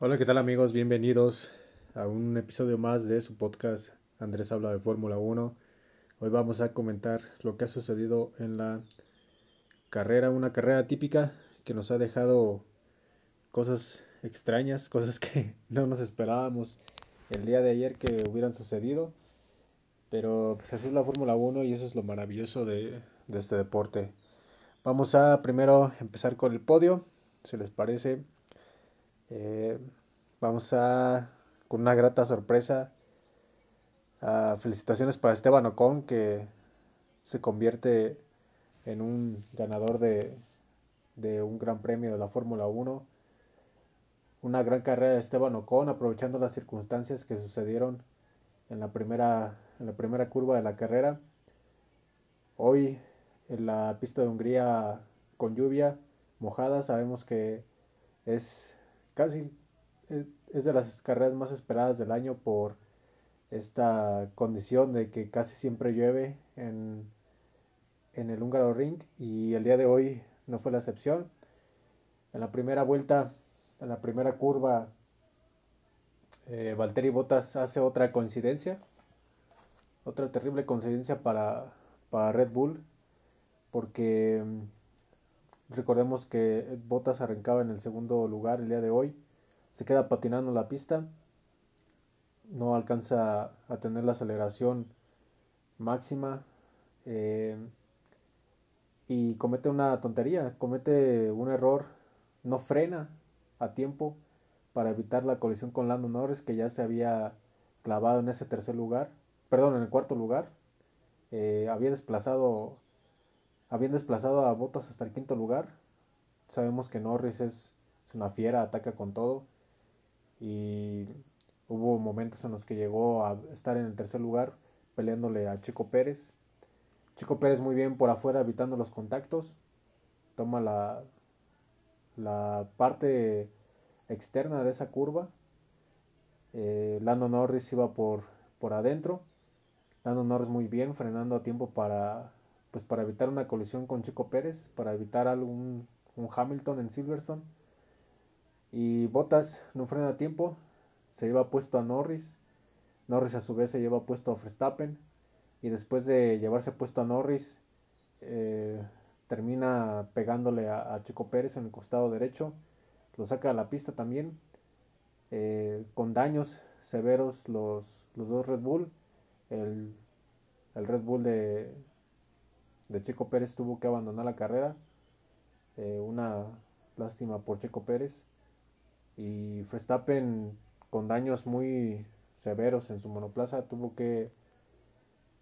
Hola, ¿qué tal amigos? Bienvenidos a un episodio más de su podcast Andrés habla de Fórmula 1. Hoy vamos a comentar lo que ha sucedido en la carrera, una carrera típica que nos ha dejado cosas extrañas, cosas que no nos esperábamos el día de ayer que hubieran sucedido. Pero pues así es la Fórmula 1 y eso es lo maravilloso de, de este deporte. Vamos a primero empezar con el podio, si les parece. Eh, vamos a, con una grata sorpresa, a felicitaciones para Esteban Ocon, que se convierte en un ganador de, de un gran premio de la Fórmula 1. Una gran carrera de Esteban Ocon, aprovechando las circunstancias que sucedieron en la primera, en la primera curva de la carrera. Hoy en la pista de Hungría con lluvia mojada, sabemos que es casi es de las carreras más esperadas del año por esta condición de que casi siempre llueve en, en el húngaro ring y el día de hoy no fue la excepción. En la primera vuelta, en la primera curva, eh, Valtteri Bottas hace otra coincidencia, otra terrible coincidencia para, para Red Bull, porque mm, recordemos que Bottas arrancaba en el segundo lugar el día de hoy se queda patinando la pista, no alcanza a tener la aceleración máxima eh, y comete una tontería, comete un error, no frena a tiempo para evitar la colisión con Lando Norris que ya se había clavado en ese tercer lugar, perdón, en el cuarto lugar, eh, había desplazado habían desplazado a Bottas hasta el quinto lugar. Sabemos que Norris es, es una fiera, ataca con todo y hubo momentos en los que llegó a estar en el tercer lugar peleándole a Chico Pérez. Chico Pérez muy bien por afuera evitando los contactos, toma la, la parte externa de esa curva. Eh, Lando Norris iba por, por adentro. Lando Norris muy bien, frenando a tiempo para, pues para evitar una colisión con Chico Pérez, para evitar algún un Hamilton en Silverstone y Bottas no frena a tiempo, se lleva puesto a Norris. Norris a su vez se lleva puesto a Verstappen. Y después de llevarse puesto a Norris, eh, termina pegándole a, Chico Pérez en el costado derecho. Lo saca a la pista también. Eh, con daños severos los, los, dos Red Bull. El, el Red Bull de, de, Chico Pérez tuvo que abandonar la carrera. Eh, una lástima por Chico Pérez y Verstappen con daños muy severos en su monoplaza tuvo que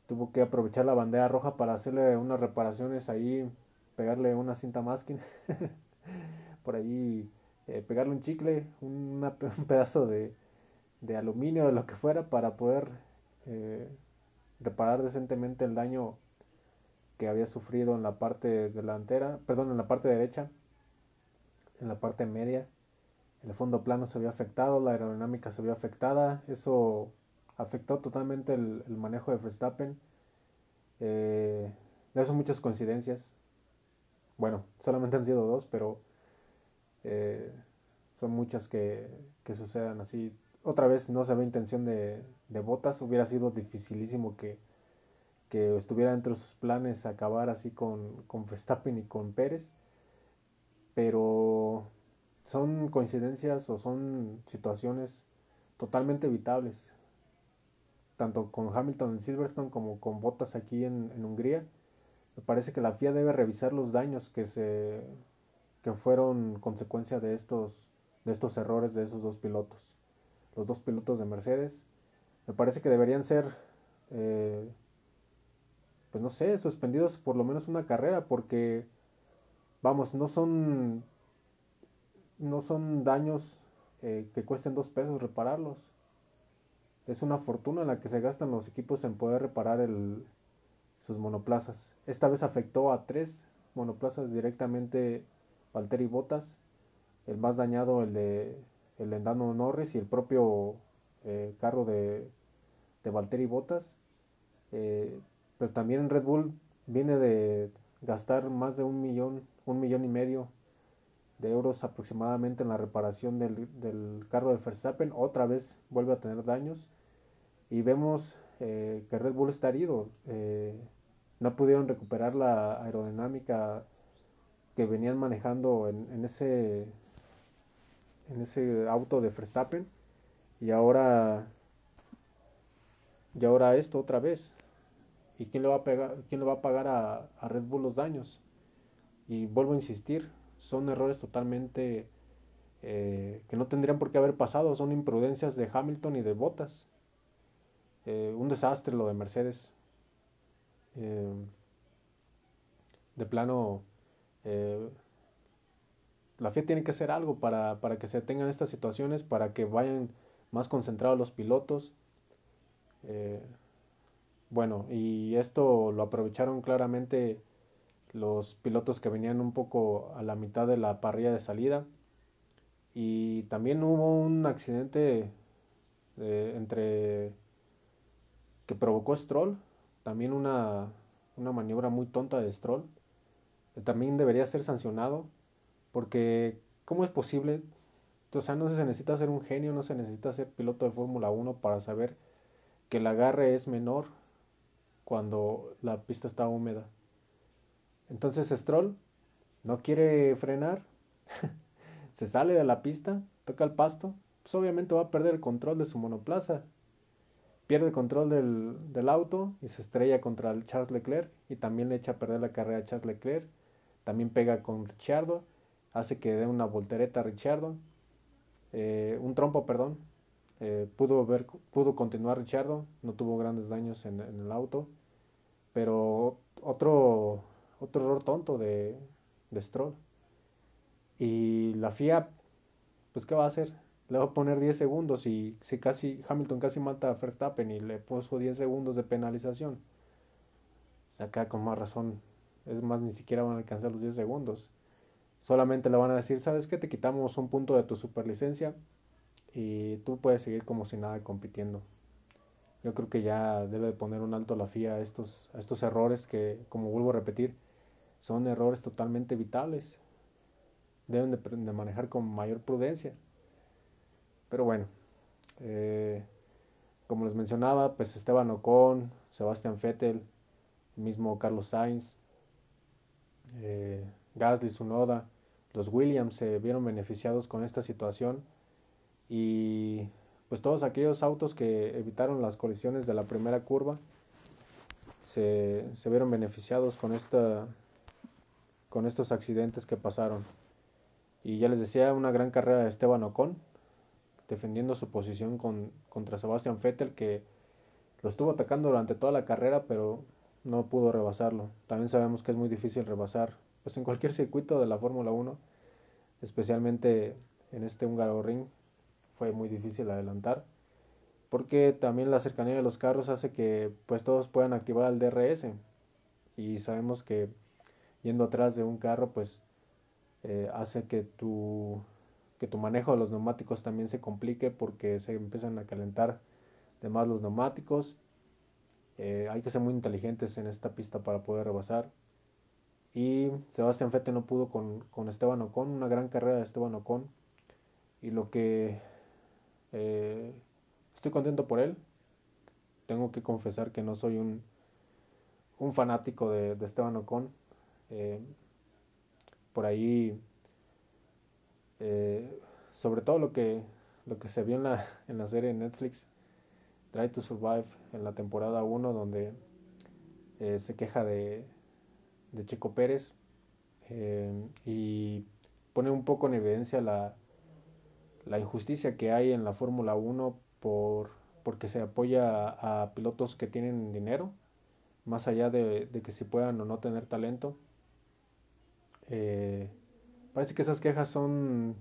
tuvo que aprovechar la bandera roja para hacerle unas reparaciones ahí pegarle una cinta masking por ahí eh, pegarle un chicle un pedazo de, de aluminio o lo que fuera para poder eh, reparar decentemente el daño que había sufrido en la parte delantera perdón en la parte derecha en la parte media el fondo plano se vio afectado, la aerodinámica se vio afectada, eso afectó totalmente el, manejo de Verstappen. Eh, son muchas coincidencias. Bueno, solamente han sido dos, pero eh, son muchas que, que, sucedan así. Otra vez no se ve intención de, de botas, hubiera sido dificilísimo que, que estuviera entre sus planes acabar así con, con Verstappen y con Pérez. Pero son coincidencias o son situaciones totalmente evitables, tanto con Hamilton en Silverstone como con Bottas aquí en, Hungría. Me parece que la FIA debe revisar los daños que se que fueron consecuencia de estos de estos errores de esos dos pilotos, los dos pilotos de Mercedes. Me parece que deberían ser, eh, pues no sé, suspendidos por lo menos una carrera, porque, vamos, no son no son daños eh, que cuesten dos pesos repararlos. Es una fortuna la que se gastan los equipos en poder reparar sus monoplazas. Esta vez afectó a tres monoplazas directamente Valtteri Bottas. El más dañado, el de el Endano Norris y el propio eh, carro de, de Valtteri Bottas. Eh, pero también Red Bull viene de gastar más de un millón, un millón y medio de euros aproximadamente en la reparación del, carro de Verstappen. Otra vez vuelve a tener daños. Y vemos eh, que Red Bull está herido. Eh, no pudieron recuperar la aerodinámica que venían manejando en, ese en ese auto de Verstappen y ahora y ahora esto otra vez y quién le va a pegar quién le va a pagar a, a Red Bull los daños y vuelvo a insistir son errores totalmente eh, que no tendrían por qué haber pasado, son imprudencias de Hamilton y de Bottas. Eh, un desastre lo de Mercedes. Eh, de plano, la FIA tiene que hacer algo para, para, que se tengan estas situaciones, para que vayan más concentrados los pilotos. Bueno, y esto lo aprovecharon claramente los pilotos que venían un poco a la mitad de la parrilla de salida. Y también hubo un accidente eh, entre que provocó Stroll, también una, una maniobra muy tonta de Stroll, también debería ser sancionado, porque ¿cómo es posible? O sea, no se necesita ser un genio, no se necesita ser piloto de Fórmula 1 para saber que el agarre es menor cuando la pista está húmeda. Entonces Stroll no quiere frenar, se sale de la pista, toca el pasto, pues obviamente va a perder el control de su monoplaza. Pierde el control del, auto y se estrella contra el Charles Leclerc y también le echa a perder la carrera a Charles Leclerc. También pega con Richardo, hace que dé una voltereta a Richardo, eh, un trompo, perdón. Eh, pudo, ver, pudo continuar Richardo, no tuvo grandes daños en el auto, pero otro otro error tonto de, de Stroll. Y la FIA, pues ¿qué va a hacer? Le va a poner 10 segundos y si casi Hamilton casi mata a Verstappen y le puso 10 segundos de penalización. Acá con más razón, es más, ni siquiera van a alcanzar los 10 segundos. Solamente le van a decir, ¿sabes qué? Te quitamos un punto de tu superlicencia y tú puedes seguir como si nada compitiendo. Yo creo que ya debe poner un alto la FIA a estos, estos errores que, como vuelvo a repetir, son errores totalmente evitables. Deben de, manejar con mayor prudencia. Pero bueno, eh, como les mencionaba, pues Esteban Ocon, Sebastián Vettel, mismo Carlos Sainz, eh, Gasly, Sunoda, los Williams se vieron beneficiados con esta situación y pues todos aquellos autos que evitaron las colisiones de la primera curva se, se vieron beneficiados con esta con estos accidentes que pasaron. Y ya les decía, una gran carrera de Esteban Ocon, defendiendo su posición con, contra Sebastian Vettel, que lo estuvo atacando durante toda la carrera, pero no pudo rebasarlo. También sabemos que es muy difícil rebasar, pues en cualquier circuito de la Fórmula 1, especialmente en este húngaro ring, fue muy difícil adelantar, porque también la cercanía de los carros hace que pues todos puedan activar el DRS y sabemos que yendo atrás de un carro, pues eh, hace que tu, que tu manejo de los neumáticos también se complique porque se empiezan a calentar de más los neumáticos. Eh, hay que ser muy inteligentes en esta pista para poder rebasar. Y Sebastián Fete no pudo con, con, Esteban Ocon, una gran carrera de Esteban Ocon. Y lo que eh, estoy contento por él. Tengo que confesar que no soy un, un fanático de, de Esteban Ocon. Eh, por ahí, eh, sobre todo lo que, lo que se vio en la, en la serie de Netflix, Try to Survive, en la temporada 1, donde se queja de, de Pérez y pone un poco en evidencia la, la injusticia que hay en la Fórmula 1 por, porque se apoya a, pilotos que tienen dinero, más allá de, que si puedan o no tener talento. Eh, parece que esas quejas son,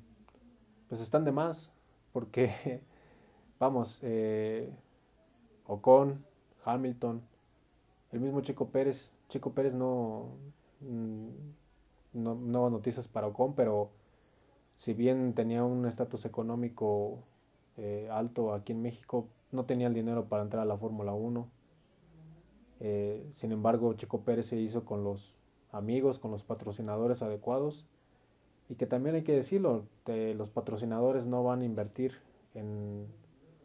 pues están de más, porque, vamos, eh, Ocon, Hamilton, el mismo Chico Pérez, Chico Pérez no, mm, no, no noticias para Ocon, pero si bien tenía un estatus económico eh, alto aquí en México, no tenía el dinero para entrar a la Fórmula 1. Eh, sin embargo, Chico Pérez se hizo con los amigos, con los patrocinadores adecuados y que también hay que decirlo, los patrocinadores no van a invertir en...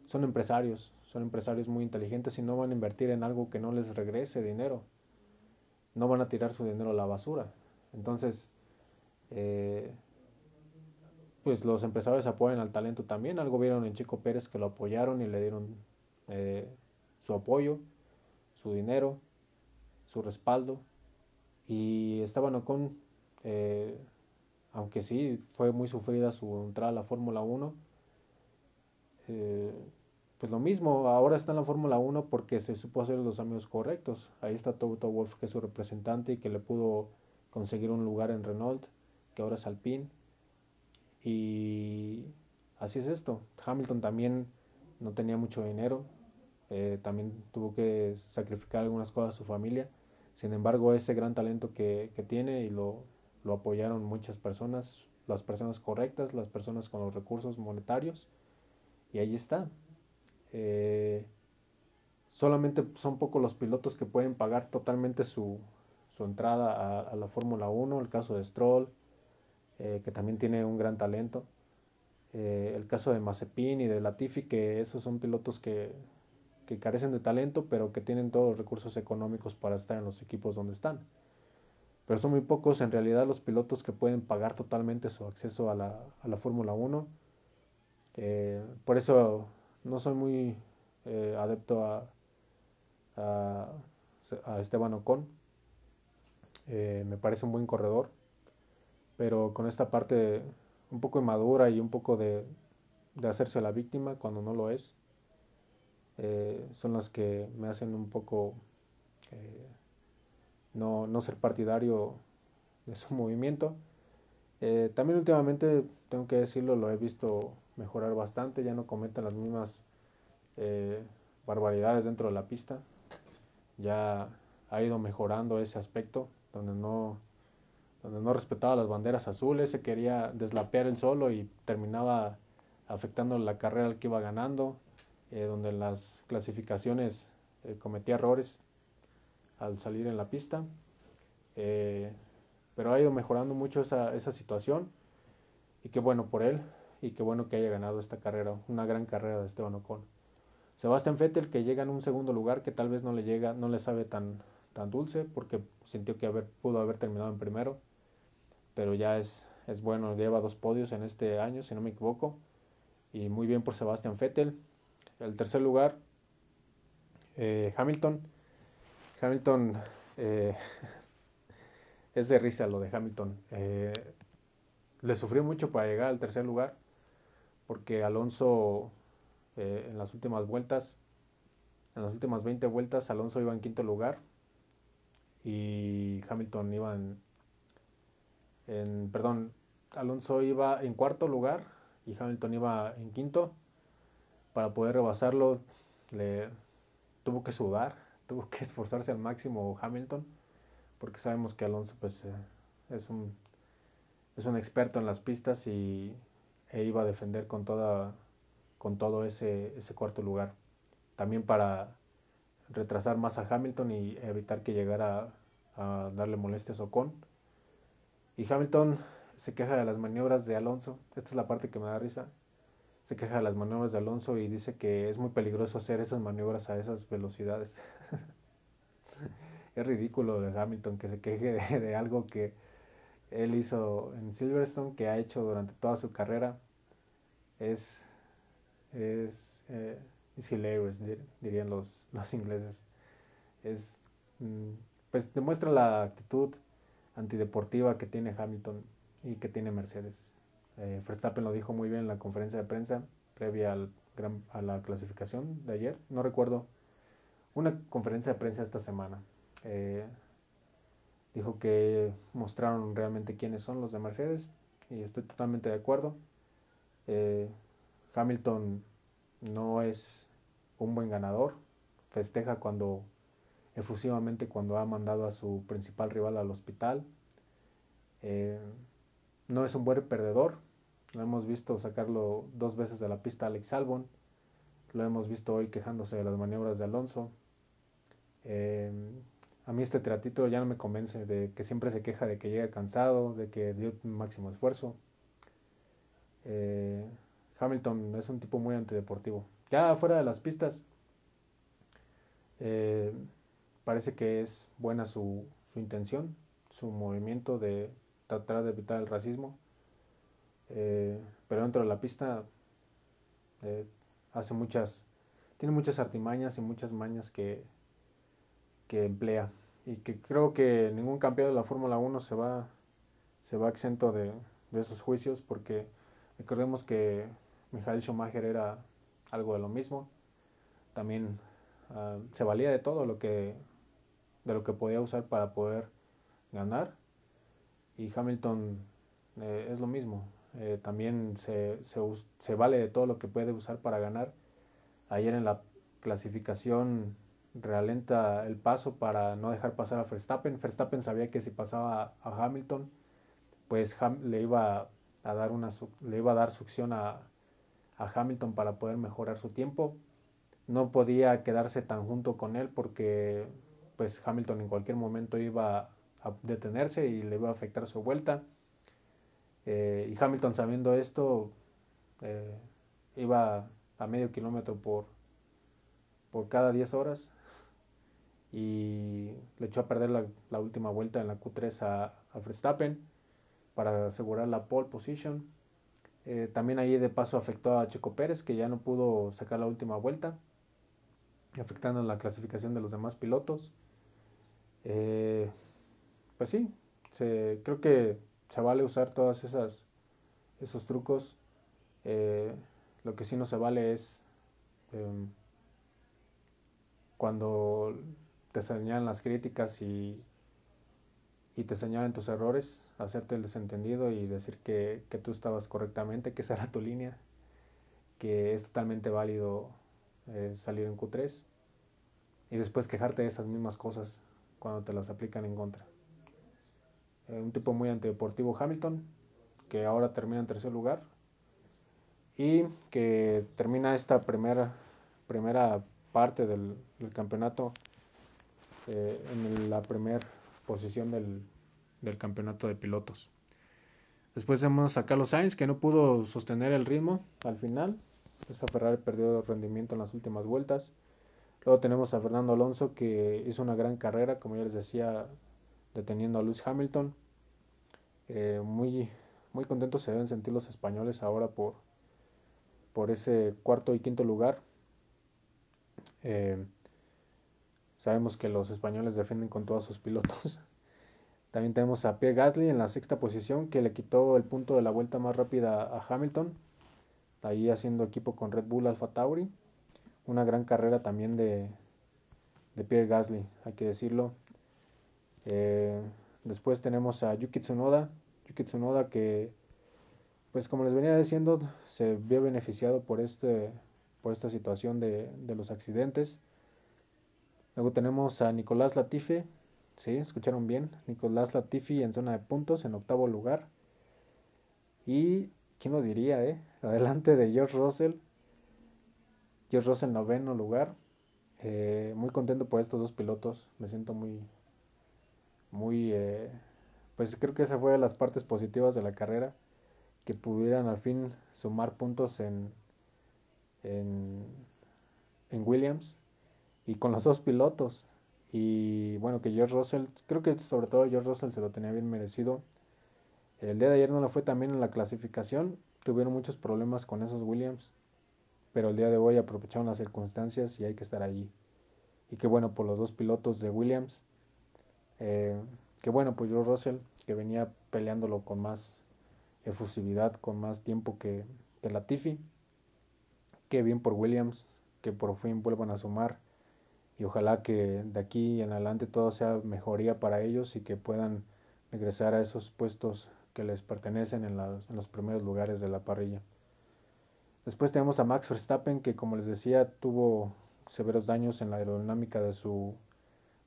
Son empresarios, son empresarios muy inteligentes y no van a invertir en algo que no les regrese dinero. No van a tirar su dinero a la basura. Entonces, eh, pues los empresarios apoyan al talento también. Algo vieron en Chico Pérez que lo apoyaron y le dieron eh, su apoyo, su dinero, su respaldo. Y Esteban Ocon, eh, aunque sí fue muy sufrida su entrada a la Fórmula 1, pues lo mismo, ahora está en la Fórmula 1 porque se supo hacer los amigos correctos. Ahí está Toto Wolf, que es su representante y que le pudo conseguir un lugar en Renault, que ahora es Alpine. Y así es esto. Hamilton también no tenía mucho dinero, eh, también tuvo que sacrificar algunas cosas a su familia. Sin embargo, ese gran talento que, tiene y lo, lo apoyaron muchas personas, las personas correctas, las personas con los recursos monetarios. Y ahí está. Eh, solamente son pocos los pilotos que pueden pagar totalmente su, su entrada a, la Fórmula 1, el caso de Stroll, eh, que también tiene un gran talento, eh, el caso de Mazepin y de Latifi, que esos son pilotos que, que carecen de talento, pero que tienen todos los recursos económicos para estar en los equipos donde están. Pero son muy pocos en realidad los pilotos que pueden pagar totalmente su acceso a la, a la Fórmula 1. por eso no soy muy eh, adepto a, a, Esteban Ocon. Eh, me parece un buen corredor, pero con esta parte un poco inmadura y un poco de, de hacerse la víctima cuando no lo es, eh, son las que me hacen un poco no, no, ser partidario de su movimiento. también últimamente, tengo que decirlo, lo he visto mejorar bastante, ya no cometen las mismas eh, barbaridades dentro de la pista. Ya ha ido mejorando ese aspecto, donde no, donde no respetaba las banderas azules, se quería deslapear el solo y terminaba afectando la carrera al que iba ganando, eh, donde en las clasificaciones eh, cometía errores al salir en la pista. pero ha ido mejorando mucho esa, esa situación y qué bueno por él y qué bueno que haya ganado esta carrera, una gran carrera de Esteban Ocon. Sebastián Vettel que llega en un segundo lugar que tal vez no le llega, no le sabe tan, tan dulce porque sintió que haber, pudo haber terminado en primero, pero ya es, es bueno, lleva dos podios en este año, si no me equivoco, y muy bien por Sebastián Vettel. El tercer lugar, eh, Hamilton. Hamilton, eh, es de risa lo de Hamilton. Eh, le sufrió mucho para llegar al tercer lugar porque Alonso en las últimas vueltas, en las últimas 20 vueltas, Alonso iba en quinto lugar y Hamilton iba en, perdón, Alonso iba en cuarto lugar y Hamilton iba en quinto. Para poder rebasarlo, le tuvo que sudar, tuvo que esforzarse al máximo Hamilton, porque sabemos que Alonso pues eh, es un es un experto en las pistas y e iba a defender con, toda, con todo ese, ese cuarto lugar. También para retrasar más a Hamilton y evitar que llegara a, darle molestias a Ocon. Y Hamilton se queja de las maniobras de Alonso. Esta es la parte que me da risa. Se queja de las maniobras de Alonso y dice que es muy peligroso hacer esas maniobras a esas velocidades. es ridículo de Hamilton que se queje de algo que él hizo en Silverstone, que ha hecho durante toda su carrera, es, es, eh, hilarious, dirían los, los ingleses. Es, mm, pues demuestra la actitud antideportiva que tiene Hamilton y que tiene Mercedes. Eh, Verstappen lo dijo muy bien en la conferencia de prensa previa al a la clasificación de ayer. No recuerdo una conferencia de prensa esta semana. Eh, dijo que mostraron realmente quiénes son los de Mercedes y estoy totalmente de acuerdo. Eh, Hamilton no es un buen ganador, festeja cuando efusivamente cuando ha mandado a su principal rival al hospital. Eh, no es un buen perdedor, lo hemos visto sacarlo dos veces de la pista Alex Albon, lo hemos visto hoy quejándose de las maniobras de Alonso. Eh, a mí este teatro ya no me convence, de que siempre se queja de que llega cansado, de que dio un máximo esfuerzo. Eh, Hamilton es un tipo muy antideportivo. Ya fuera de las pistas, eh, parece que es buena su, su, intención, su movimiento de tratar de evitar el racismo. Eh, pero dentro de la pista eh, hace muchas, tiene muchas artimañas y muchas mañas que, que emplea. Y que creo que ningún campeón de la Fórmula 1 se va, se va exento de, de esos juicios porque recordemos que Michael Schumacher era algo de lo mismo. También uh, se valía de todo lo que de lo que podía usar para poder ganar. Y Hamilton eh, es lo mismo. Eh, también se, se, vale de todo lo que puede usar para ganar. Ayer en la clasificación realenta el paso para no dejar pasar a Verstappen. Verstappen sabía que si pasaba a Hamilton, pues le iba a dar una le iba a dar succión a, a Hamilton para poder mejorar su tiempo. No podía quedarse tan junto con él porque pues Hamilton en cualquier momento iba a detenerse y le iba a afectar su vuelta. Eh, y Hamilton sabiendo esto eh, iba a medio kilómetro por, por cada 10 horas y le echó a perder la, última vuelta en la Q3 a, a Verstappen para asegurar la pole position. Eh, también ahí de paso afectó a Checo Pérez, que ya no pudo sacar la última vuelta, afectando la clasificación de los demás pilotos. Eh, pues sí, se, creo que se vale usar todos esos trucos. Eh, lo que sí no se vale es eh, cuando te señalan las críticas y, y te señalan tus errores, hacerte el desentendido y decir que, que, tú estabas correctamente, que esa era tu línea, que es totalmente válido eh, salir en Q3 y después quejarte de esas mismas cosas cuando te las aplican en contra. Eh, un tipo muy antideportivo Hamilton, que ahora termina en tercer lugar y que termina esta primera, primera parte del, campeonato eh, en la primera posición del, campeonato de pilotos. Después vemos a Carlos Sainz que no pudo sostener el ritmo al final. Esa Ferrari perdió rendimiento en las últimas vueltas. Luego tenemos a Fernando Alonso que hizo una gran carrera, como ya les decía, deteniendo a Lewis Hamilton. Eh, muy, muy contentos se deben sentir los españoles ahora por, por ese cuarto y quinto lugar. Eh, sabemos que los españoles defienden con todos sus pilotos. También tenemos a Pierre Gasly en la sexta posición que le quitó el punto de la vuelta más rápida a Hamilton. Ahí haciendo equipo con Red Bull Alfa Tauri. Una gran carrera también de, de Pierre Gasly, hay que decirlo. Eh, después tenemos a Yuki Tsunoda. Yuki Tsunoda que, pues como les venía diciendo, se vio beneficiado por, este, por esta situación de, de los accidentes. Luego tenemos a Nicolás Latifi, sí, escucharon bien, Nicolás Latifi en zona de puntos, en octavo lugar. Y, ¿quién lo diría, eh? Adelante de George Russell. George Russell en noveno lugar. Eh, muy contento por estos dos pilotos, me siento muy, muy, eh, pues creo que esa fue las partes positivas de la carrera, que pudieran al fin sumar puntos en, en, en Williams y con los dos pilotos. Y bueno, que George Russell, creo que sobre todo George Russell se lo tenía bien merecido. El día de ayer no lo fue también en la clasificación, tuvieron muchos problemas con esos Williams, pero el día de hoy aprovecharon las circunstancias y hay que estar allí. Y qué bueno por los dos pilotos de Williams. Eh, que bueno, pues George Russell, que venía peleándolo con más efusividad, con más tiempo que, que Latifi. Qué bien por Williams, que por fin vuelvan a sumar y ojalá que de aquí en adelante todo sea mejoría para ellos y que puedan regresar a esos puestos que les pertenecen en, en los primeros lugares de la parrilla. Después tenemos a Max Verstappen que como les decía tuvo severos daños en la aerodinámica de su,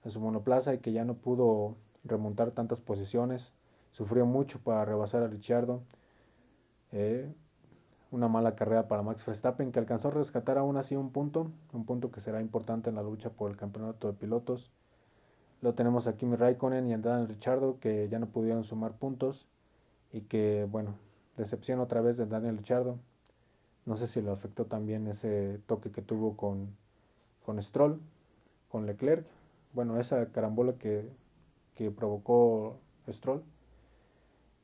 de su monoplaza y que ya no pudo remontar tantas posiciones. Sufrió mucho para rebasar a Richardo. Eh, una mala carrera para Max Verstappen que alcanzó a rescatar aún así un punto, un punto que será importante en la lucha por el campeonato de pilotos. Luego tenemos a Kimi Raikkonen y a Daniel Richardo que ya no pudieron sumar puntos y que, bueno, decepción otra vez de Daniel Richardo. No sé si lo afectó también ese toque que tuvo con, con Stroll, con Leclerc. Bueno, esa carambola que, que provocó Stroll.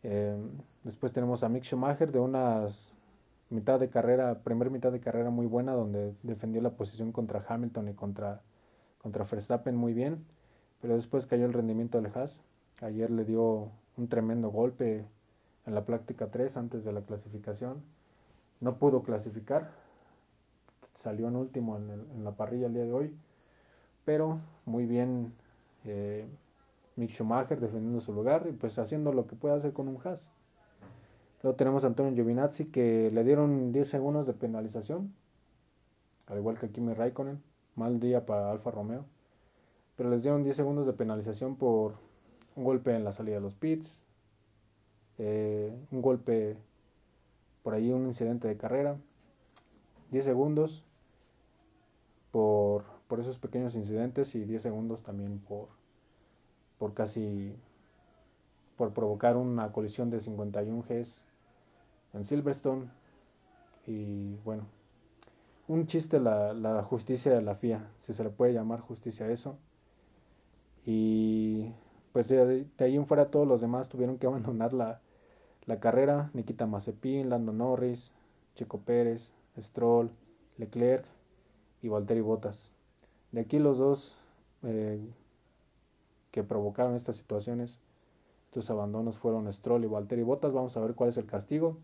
Eh, después tenemos a Mick Schumacher de unas mitad de carrera, primer mitad de carrera muy buena, donde defendió la posición contra Hamilton y contra, contra Verstappen muy bien, pero después cayó el rendimiento del Haas. Ayer le dio un tremendo golpe en la práctica 3 antes de la clasificación. No pudo clasificar, salió en último en, la parrilla el día de hoy, pero muy bien eh, Mick Schumacher defendiendo su lugar y pues haciendo lo que puede hacer con un Haas. Luego tenemos a Antonio Giovinazzi que le dieron 10 segundos de penalización, al igual que Kimi Raikkonen. Mal día para Alfa Romeo. Pero les dieron 10 segundos de penalización por un golpe en la salida de los pits, eh, un golpe por ahí, un incidente de carrera. 10 segundos por, por esos pequeños incidentes y 10 segundos también por, por casi por provocar una colisión de 51 Gs en Silverstone. Y bueno, un chiste la, la, justicia de la FIA, si se le puede llamar justicia a eso. Y pues de, ahí en fuera todos los demás tuvieron que abandonar la, la carrera. Nikita Mazepin, Lando Norris, Chico Pérez, Stroll, Leclerc y Valtteri Bottas. De aquí los dos eh, que provocaron estas situaciones, estos abandonos fueron Stroll y Valtteri Bottas. Vamos a ver cuál es el castigo.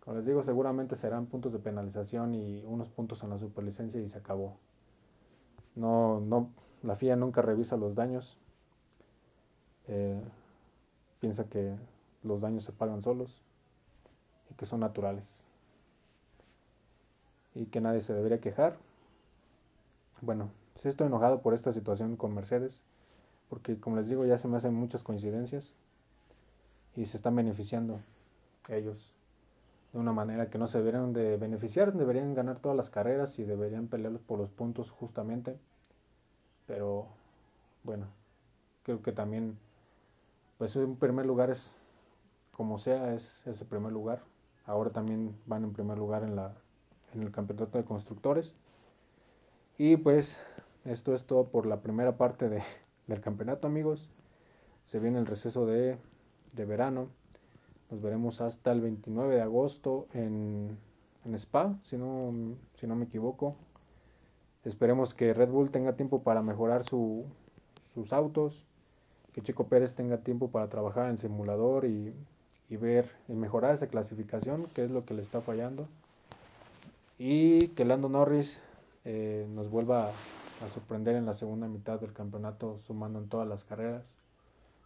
Como les digo, seguramente serán puntos de penalización y unos puntos en la superlicencia y se acabó. No, no, la FIA nunca revisa los daños. Eh, piensa que los daños se pagan solos y que son naturales. Y que nadie se debería quejar. Bueno, sí estoy enojado por esta situación con Mercedes, porque como les digo ya se me hacen muchas coincidencias y se están beneficiando ellos de una manera que no se deberían de beneficiar, deberían ganar todas las carreras y deberían pelear por los puntos justamente. Pero bueno, creo que también, pues en primer lugar es, como sea, es ese primer lugar. Ahora también van en primer lugar en, la, en el campeonato de constructores. Y pues esto es todo por la primera parte de, del campeonato amigos. Se viene el receso de, de verano. Nos veremos hasta el 29 de agosto en, Spa, si no, si no me equivoco. Esperemos que Red Bull tenga tiempo para mejorar sus autos, que Chico Pérez tenga tiempo para trabajar en simulador y, ver y mejorar esa clasificación, que es lo que le está fallando. Y que Lando Norris eh, nos vuelva a sorprender en la segunda mitad del campeonato, sumando en todas las carreras.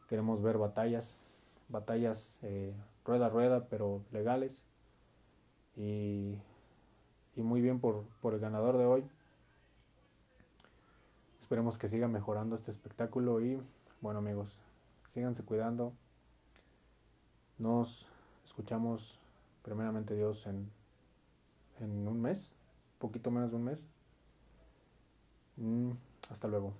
Queremos ver batallas batallas eh, rueda a rueda, pero legales. Y, y muy bien por, por el ganador de hoy. Esperemos que siga mejorando este espectáculo y bueno amigos, síganse cuidando. Nos escuchamos primeramente Dios en, en un mes, poquito menos de un mes. Mm, hasta luego.